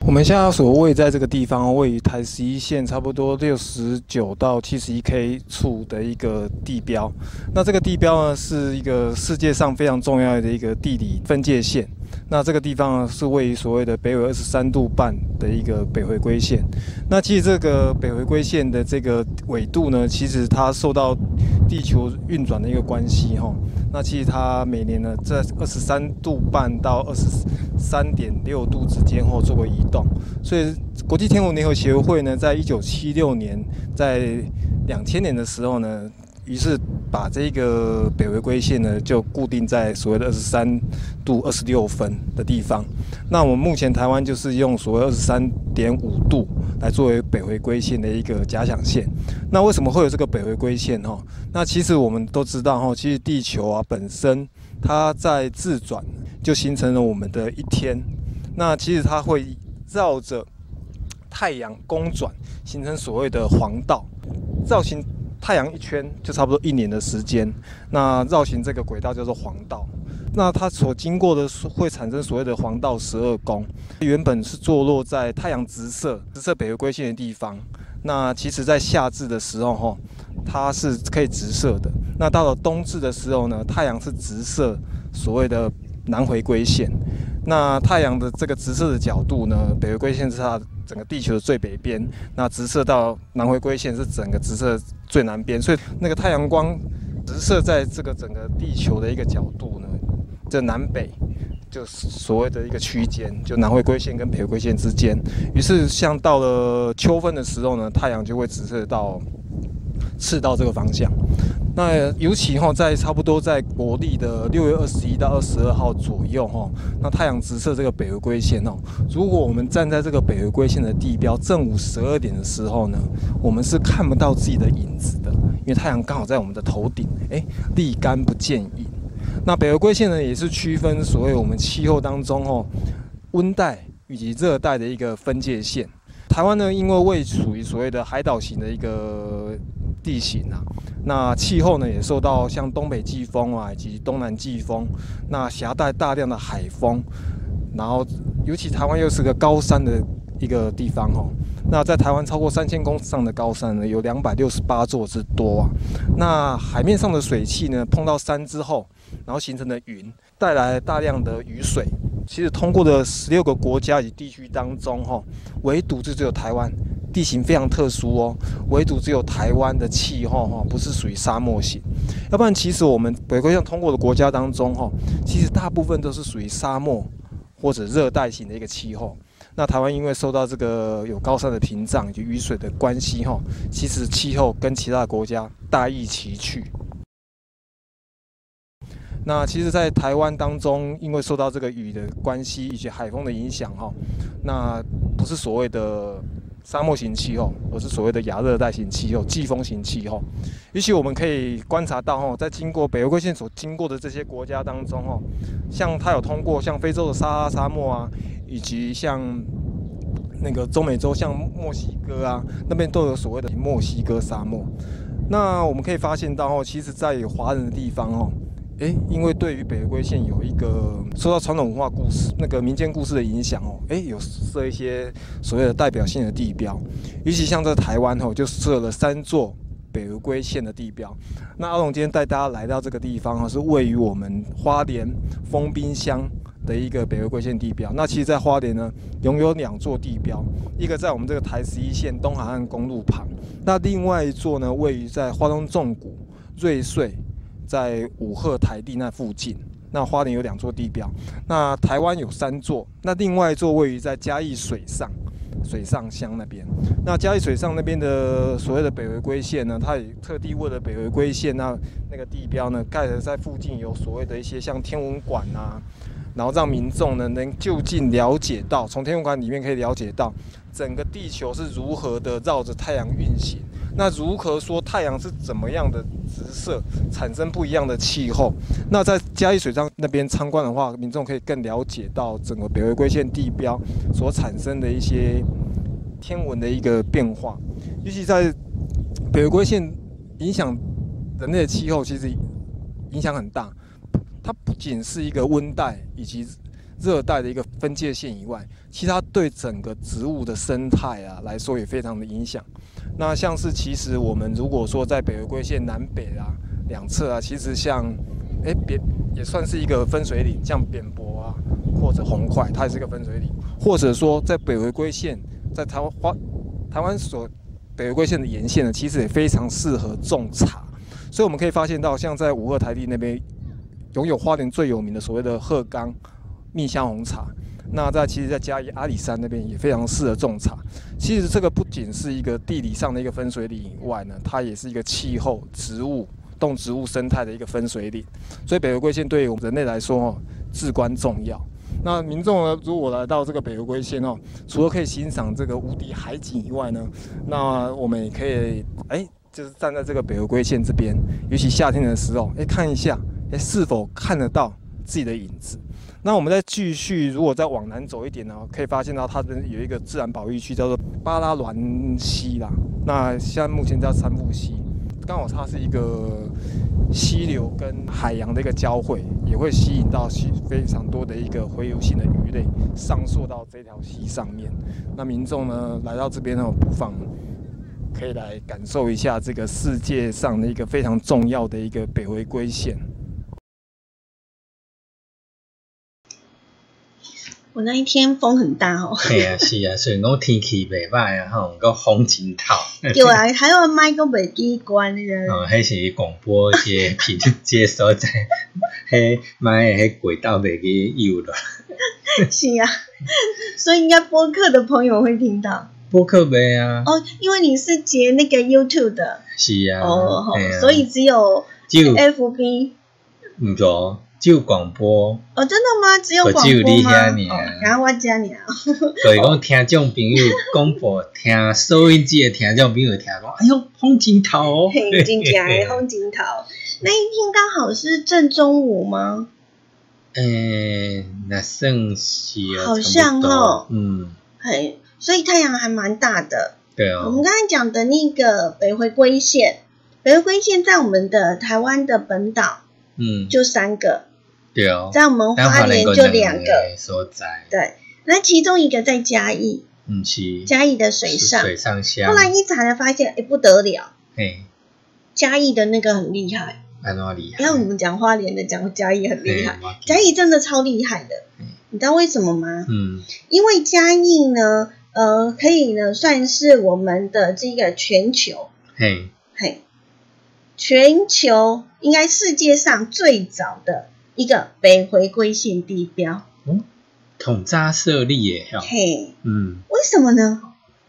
Speaker 3: 我们现在所位在这个地方，位于台十一线差不多六十九到七十一 K 处的一个地标。那这个地标呢，是一个世界上非常重要的一个地理分界线。那这个地方，是位于所谓的北纬二十三度半的一个北回归线。那其实这个北回归线的这个纬度呢，其实它受到地球运转的一个关系哈。那其实它每年呢，在二十三度半到二十三点六度之间或做过移动，所以国际天文联合协会呢，在一九七六年，在两千年的时候呢。于是把这个北回归线呢，就固定在所谓的二十三度二十六分的地方。那我们目前台湾就是用所谓二十三点五度来作为北回归线的一个假想线。那为什么会有这个北回归线哈？那其实我们都知道哈，其实地球啊本身它在自转就形成了我们的一天。那其实它会绕着太阳公转，形成所谓的黄道造型。太阳一圈就差不多一年的时间，那绕行这个轨道叫做黄道，那它所经过的会产生所谓的黄道十二宫，原本是坐落在太阳直射直射北回归线的地方，那其实在夏至的时候哈，它是可以直射的，那到了冬至的时候呢，太阳是直射所谓的南回归线，那太阳的这个直射的角度呢，北回归线是它。整个地球的最北边，那直射到南回归线是整个直射最南边，所以那个太阳光直射在这个整个地球的一个角度呢，这南北就所谓的一个区间，就南回归线跟北回归线之间。于是像到了秋分的时候呢，太阳就会直射到赤道这个方向。那尤其哈，在差不多在国历的六月二十一到二十二号左右哈，那太阳直射这个北回归线哦。如果我们站在这个北回归线的地标正午十二点的时候呢，我们是看不到自己的影子的，因为太阳刚好在我们的头顶，哎，立竿不见影。那北回归线呢，也是区分所谓我们气候当中哦，温带以及热带的一个分界线。台湾呢，因为位处于所谓的海岛型的一个地形啊。那气候呢，也受到像东北季风啊，以及东南季风，那携带大量的海风，然后尤其台湾又是个高山的一个地方哦。那在台湾超过三千公尺上的高山呢，有两百六十八座之多啊。那海面上的水汽呢，碰到山之后，然后形成的云，带来大量的雨水。其实通过的十六个国家与地区当中，哈，唯独就只有台湾。地形非常特殊哦，唯独只有台湾的气候哈，不是属于沙漠型。要不然，其实我们北归线通过的国家当中哈，其实大部分都是属于沙漠或者热带型的一个气候。那台湾因为受到这个有高山的屏障以及雨水的关系哈，其实气候跟其他国家大异其趣。那其实，在台湾当中，因为受到这个雨的关系以及海风的影响哈，那不是所谓的。沙漠型气候，而是所谓的亚热带型气候、季风型气候。也许我们可以观察到，哈，在经过北回归线所经过的这些国家当中，哈，像它有通过像非洲的撒哈沙漠啊，以及像那个中美洲像墨西哥啊，那边都有所谓的墨西哥沙漠。那我们可以发现到，哦，其实在华人的地方，哦。诶，因为对于北回归线有一个受到传统文化故事、那个民间故事的影响哦，诶，有设一些所谓的代表性的地标，尤其像在台湾哦，就设了三座北回归线的地标。那阿龙今天带大家来到这个地方哦，是位于我们花莲丰滨乡的一个北回归线地标。那其实，在花莲呢，拥有两座地标，一个在我们这个台十一线东海岸公路旁，那另外一座呢，位于在花东纵谷瑞穗，在五鹤台地那附近。那花莲有两座地标，那台湾有三座，那另外一座位于在嘉义水上。水上乡那边，那嘉义水上那边的所谓的北回归线呢，它也特地为了北回归线那那个地标呢，盖的在附近有所谓的一些像天文馆啊，然后让民众呢能就近了解到，从天文馆里面可以了解到整个地球是如何的绕着太阳运行，那如何说太阳是怎么样的直射，产生不一样的气候。那在嘉义水上那边参观的话，民众可以更了解到整个北回归线地标所产生的一些天文的一个变化，尤其在北回归线影响人类的气候，其实影响很大。它不仅是一个温带以及热带的一个分界线以外，其他对整个植物的生态啊来说也非常的影响。那像是其实我们如果说在北回归线南北啊两侧啊，其实像哎，扁也算是一个分水岭，像扁柏啊，或者红块，它也是一个分水岭。或者说，在北回归线，在台湾花台湾所北回归线的沿线呢，其实也非常适合种茶。所以我们可以发现到，像在五鹤台地那边，拥有花莲最有名的所谓的鹤冈蜜香红茶。那在其实，在嘉义阿里山那边也非常适合种茶。其实这个不仅是一个地理上的一个分水岭以外呢，它也是一个气候植物。动植物生态的一个分水岭，所以北回归线对于我们人类来说哦至关重要。那民众呢，如果来到这个北回归线哦，除了可以欣赏这个无敌海景以外呢，那我们也可以哎，就是站在这个北回归线这边，尤其夏天的时候，哎看一下，哎是否看得到自己的影子。那我们再继续，如果再往南走一点呢，可以发现到它的有一个自然保育区，叫做巴拉滦溪啦。那现在目前叫三富溪。刚好它是一个溪流跟海洋的一个交汇，也会吸引到非常多的一个洄游性的鱼类上溯到这条溪上面。那民众呢来到这边呢，不妨可以来感受一下这个世界上的一个非常重要的一个北回归线。
Speaker 2: 我那一天风很大哦。
Speaker 1: 系啊是啊，所以讲天气袂歹啊，吼，个风真透。
Speaker 2: 对啊，还有麦个袂记关个。
Speaker 1: 哦，迄是广播些频接所在，迄麦迄轨道袂记有了。
Speaker 2: 是啊，所以应该播客的朋友会听到。
Speaker 1: 播客袂啊。
Speaker 2: 哦，因为你是接那个 YouTube 的。
Speaker 1: 是啊。
Speaker 2: 哦，所以只有。有 FB。
Speaker 1: 唔错。就广播
Speaker 2: 哦，真的吗？只有广播吗？然后我加你啊。
Speaker 1: 所以讲听众朋友广播听收音机的听众朋友听讲，哎呦，风景头哦，
Speaker 2: 嘿，真正的风景头。那一天刚好是正中午吗？
Speaker 1: 诶，那算是
Speaker 2: 好像
Speaker 1: 哦，嗯，
Speaker 2: 嘿，所以太阳还蛮大的。
Speaker 1: 对哦。
Speaker 2: 我们刚才讲的那个北回归线，北回归线在我们的台湾的本岛，
Speaker 1: 嗯，
Speaker 2: 就三个。
Speaker 1: 对哦，
Speaker 2: 在我们花莲就两个。
Speaker 1: 所在，
Speaker 2: 对，那其中一个在嘉义，
Speaker 1: 嗯，是。
Speaker 2: 嘉义的水上。
Speaker 1: 水上乡。
Speaker 2: 后来一查才发现，哎，不得了，
Speaker 1: 哎，
Speaker 2: 嘉义的那个很厉害，
Speaker 1: 很厉害。
Speaker 2: 要我们讲花莲的，讲嘉义很厉害，嘉义真的超厉害的。你知道为什么吗？
Speaker 1: 嗯，
Speaker 2: 因为嘉义呢，呃，可以呢算是我们的这个全球，
Speaker 1: 嘿，
Speaker 2: 嘿，全球应该世界上最早的。一个北回归线地标，
Speaker 1: 嗯，统扎设立耶，
Speaker 2: 嘿，
Speaker 1: 嗯，
Speaker 2: 为什么呢？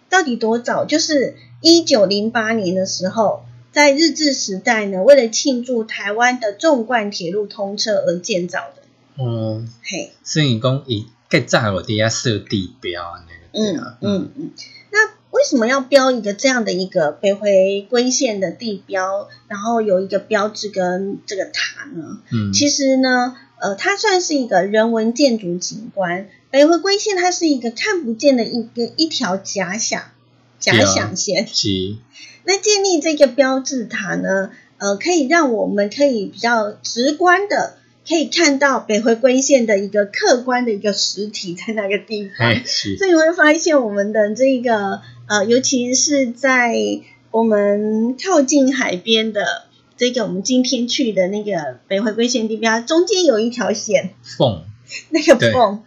Speaker 2: 到底多早？就是一九零八年的时候，在日治时代呢，为了庆祝台湾的纵贯铁路通车而建造的。
Speaker 1: 哦，
Speaker 2: 嘿，
Speaker 1: 所以讲以更早我底下设地标那
Speaker 2: 个，嗯嗯嗯，那。为什么要标一个这样的一个北回归线的地标，然后有一个标志跟这个塔呢？
Speaker 1: 嗯，
Speaker 2: 其实呢，呃，它算是一个人文建筑景观。北回归线它是一个看不见的一个一条假想假想线。
Speaker 1: 是。
Speaker 2: 那建立这个标志塔呢，呃，可以让我们可以比较直观的可以看到北回归线的一个客观的一个实体在那个地方。所以你会发现我们的这个。呃，尤其是在我们靠近海边的这个，我们今天去的那个北回归线地标，中间有一条线。
Speaker 1: 缝，
Speaker 2: 那个缝。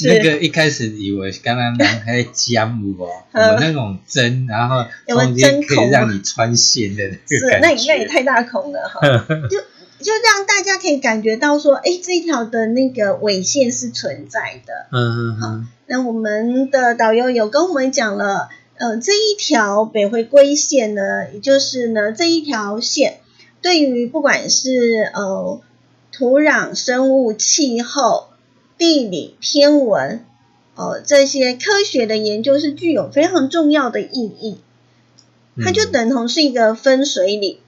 Speaker 1: 那个一开始以为刚刚人还在浆有哦，有那种针，然后中间可以让你穿线的
Speaker 2: 那个那那也太大孔了哈，就就让大家可以感觉到说，哎，这一条的那个纬线是存在的。嗯嗯。好，那我们的导游有跟我们讲了，呃，这一条北回归线呢，也就是呢这一条线，对于不管是呃土壤、生物、气候。地理、天文，哦，这些科学的研究是具有非常重要的意义。它就等同是一个分水岭。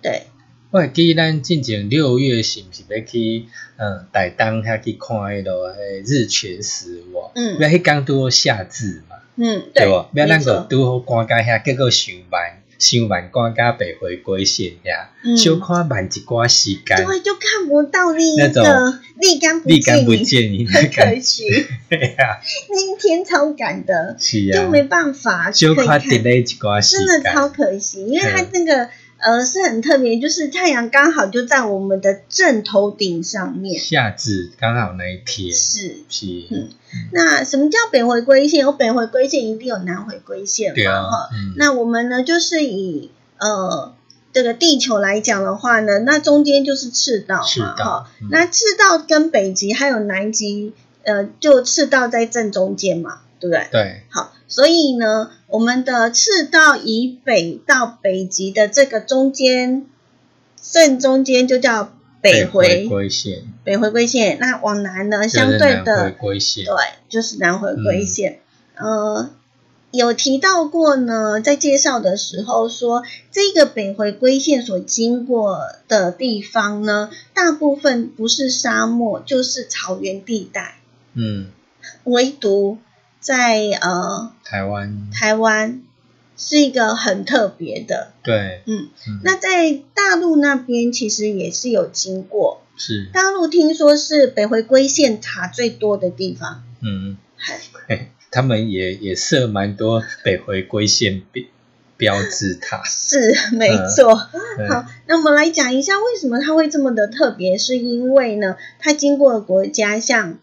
Speaker 2: 对。
Speaker 1: 我记得咱进前六月是不是要去嗯台东遐去看迄个日全食哇？嗯。要迄刚拄好夏至嘛？嗯，对。无？要咱个拄好赶到遐，结果上班。新晚光加北回归线呀，就看慢一寡时间，
Speaker 2: 对，就看不到那个立竿
Speaker 1: 立竿不见影，
Speaker 2: 很可惜。对呀，那天超赶的，
Speaker 1: 是啊，
Speaker 2: 就没办法
Speaker 1: 小看 delay 一寡时
Speaker 2: 间，真的超可惜，因为他那个。呃，是很特别，就是太阳刚好就在我们的正头顶上面。
Speaker 1: 夏至刚好那一天。
Speaker 2: 是
Speaker 1: 是。
Speaker 2: 嗯，那什么叫北回归线？有北回归线，一定有南回归线嘛？哈。那我们呢，就是以呃这个地球来讲的话呢，那中间就是赤道嘛，哈。那赤道跟北极还有南极，呃，就赤道在正中间嘛，对不对？
Speaker 1: 对。
Speaker 2: 好。所以呢，我们的赤道以北到北极的这个中间，正中间就叫北回
Speaker 1: 归线。
Speaker 2: 北回归线，那往南呢，相对的，
Speaker 1: 对，
Speaker 2: 就是南回归线。呃，有提到过呢，在介绍的时候说，这个北回归线所经过的地方呢，大部分不是沙漠，就是草原地带。嗯，唯独。在呃，
Speaker 1: 台湾，
Speaker 2: 台湾是一个很特别的，
Speaker 1: 对，
Speaker 2: 嗯，那在大陆那边其实也是有经过，
Speaker 1: 是。
Speaker 2: 大陆听说是北回归线塔最多的地方，嗯，
Speaker 1: 他们也也设蛮多北回归线标标志塔，
Speaker 2: 是没错。好，那我们来讲一下为什么它会这么的特别，是因为呢，它经过的国家像。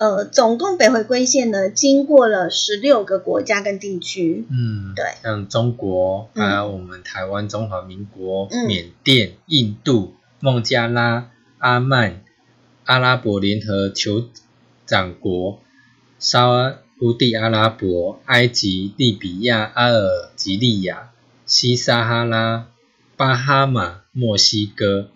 Speaker 2: 呃，总共北回归线呢，经过了十六个国家跟地区。嗯，对，
Speaker 1: 像中国，还有我们台湾、中华民国、缅甸、印度、孟加拉、阿曼、阿拉伯联合酋长国、沙地阿拉伯、埃及、利比亚、阿尔及利亚、西撒哈拉、巴哈马、墨西哥，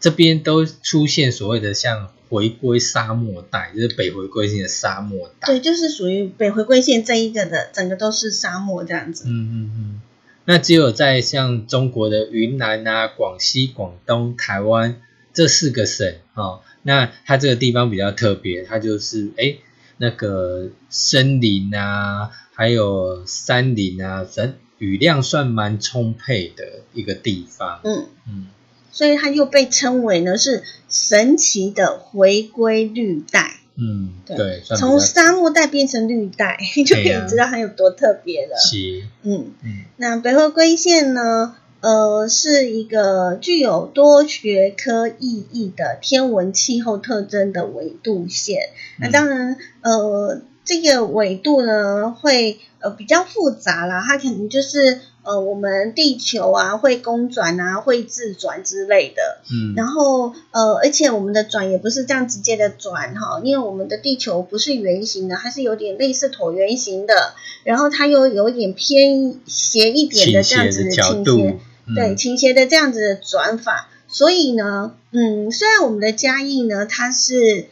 Speaker 1: 这边都出现所谓的像。回归沙漠带，就是北回归线的沙漠带。
Speaker 2: 对，就是属于北回归线这一个的，整个都是沙漠这样子。嗯嗯
Speaker 1: 嗯。那只有在像中国的云南啊、广西、广东、台湾这四个省哦，那它这个地方比较特别，它就是哎那个森林啊，还有山林啊，人雨量算蛮充沛的一个地方。嗯
Speaker 2: 嗯。所以它又被称为呢是神奇的回归绿带。
Speaker 1: 嗯，对，
Speaker 2: 从沙漠带变成绿带，就可以知道它有多特别了。
Speaker 1: 是，嗯
Speaker 2: 嗯。那北回归线呢，呃，是一个具有多学科意义的天文气候特征的纬度线。那当然，呃。这个纬度呢，会呃比较复杂啦，它可能就是呃我们地球啊会公转啊，会自转之类的。嗯。然后呃，而且我们的转也不是这样直接的转哈，因为我们的地球不是圆形的，它是有点类似椭圆形的，然后它又有点偏斜一点的这样子的倾斜，对倾斜的这样子的转法。所以呢，嗯，虽然我们的嘉义呢，它是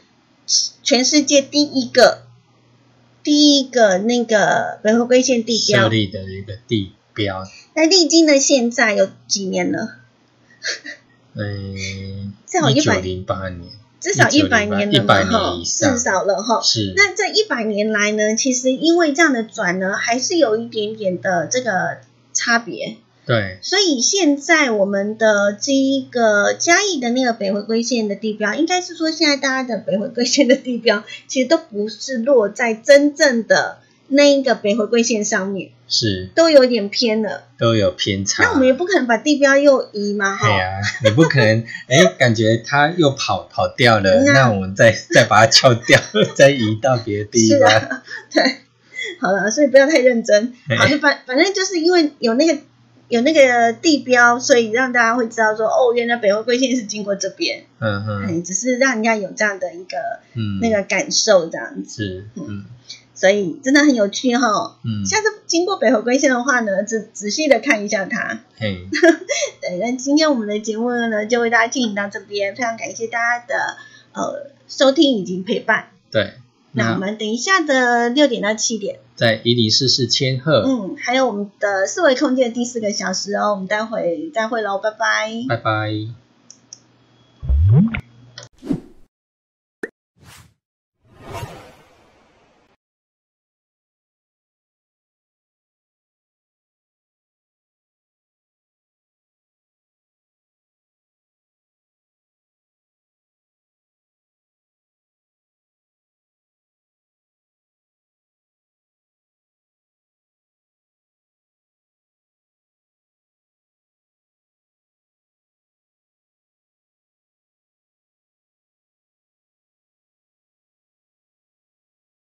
Speaker 2: 全世界第一个。第一个那个北回归线地标
Speaker 1: 设立的一个地标，
Speaker 2: 那历经的现在有几年了？
Speaker 1: 嗯，至少一百零八年，
Speaker 2: 至少一百年了
Speaker 1: 哈，
Speaker 2: 至少了哈。
Speaker 1: 是。
Speaker 2: 那这一百年来呢，其实因为这样的转呢，还是有一点点的这个差别。
Speaker 1: 对，
Speaker 2: 所以现在我们的这一个嘉义的那个北回归线的地标，应该是说现在大家的北回归线的地标，其实都不是落在真正的那一个北回归线上面
Speaker 1: 是
Speaker 2: 都有点偏了，
Speaker 1: 都有偏差。
Speaker 2: 那我们也不可能把地标又移嘛，
Speaker 1: 对呀，你不可能，哎，感觉它又跑跑掉了，那我们再再把它敲掉，再移到别的地方。
Speaker 2: 对，好了，所以不要太认真。好，反反正就是因为有那个有那个地标，所以让大家会知道说，哦，原来北回归线是经过这边。嗯嗯，只是让人家有这样的一个嗯那个感受，这样子。
Speaker 1: 是，嗯。
Speaker 2: 所以真的很有趣哈，嗯，下次经过北回归线的话呢，仔仔细的看一下它。嘿，对，那今天我们的节目呢，就为大家进行到这边，非常感谢大家的呃收听以及陪伴。
Speaker 1: 对，
Speaker 2: 那我们等一下的六点到七点，
Speaker 1: 在一零四四千赫，
Speaker 2: 嗯，还有我们的四维空间的第四个小时哦，我们待会再会喽，拜拜，
Speaker 1: 拜拜。